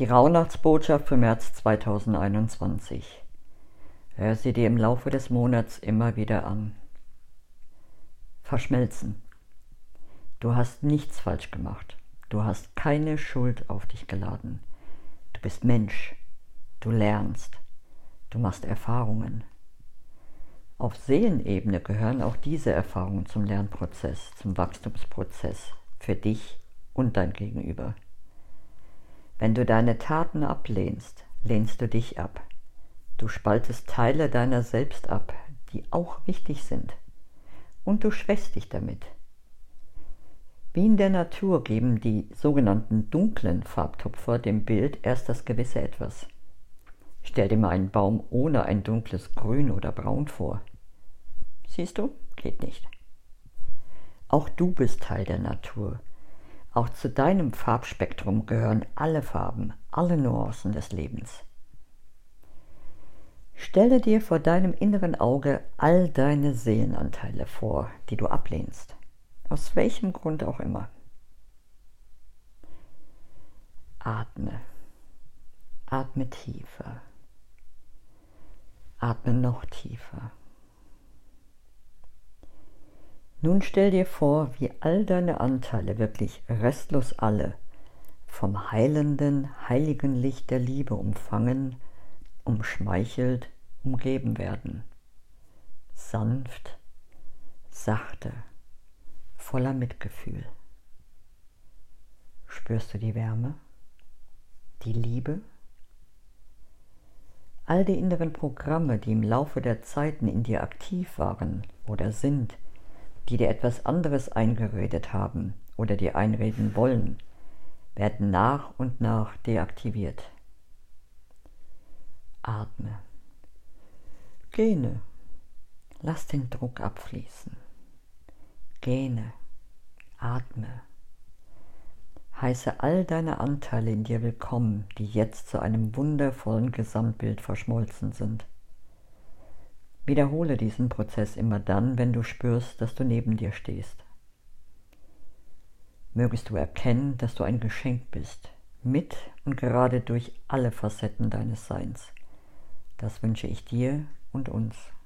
Die Rauhnachtsbotschaft für März 2021. Hör sie dir im Laufe des Monats immer wieder an. Verschmelzen. Du hast nichts falsch gemacht. Du hast keine Schuld auf dich geladen. Du bist Mensch. Du lernst. Du machst Erfahrungen. Auf Seelenebene gehören auch diese Erfahrungen zum Lernprozess, zum Wachstumsprozess für dich und dein Gegenüber. Wenn du deine Taten ablehnst, lehnst du dich ab. Du spaltest Teile deiner selbst ab, die auch wichtig sind. Und du schwächst dich damit. Wie in der Natur geben die sogenannten dunklen Farbtupfer dem Bild erst das gewisse Etwas. Stell dir mal einen Baum ohne ein dunkles Grün oder Braun vor. Siehst du? Geht nicht. Auch du bist Teil der Natur auch zu deinem Farbspektrum gehören alle Farben, alle Nuancen des Lebens. Stelle dir vor deinem inneren Auge all deine Seelenanteile vor, die du ablehnst, aus welchem Grund auch immer. Atme, atme tiefer, atme noch tiefer. Nun stell dir vor, wie all deine Anteile, wirklich restlos alle, vom heilenden, heiligen Licht der Liebe umfangen, umschmeichelt, umgeben werden. Sanft, sachte, voller Mitgefühl. Spürst du die Wärme, die Liebe? All die inneren Programme, die im Laufe der Zeiten in dir aktiv waren oder sind, die dir etwas anderes eingeredet haben oder dir einreden wollen, werden nach und nach deaktiviert. Atme. Gene. Lass den Druck abfließen. Gene. Atme. Heiße all deine Anteile in dir willkommen, die jetzt zu einem wundervollen Gesamtbild verschmolzen sind. Wiederhole diesen Prozess immer dann, wenn du spürst, dass du neben dir stehst. Mögest du erkennen, dass du ein Geschenk bist, mit und gerade durch alle Facetten deines Seins. Das wünsche ich dir und uns.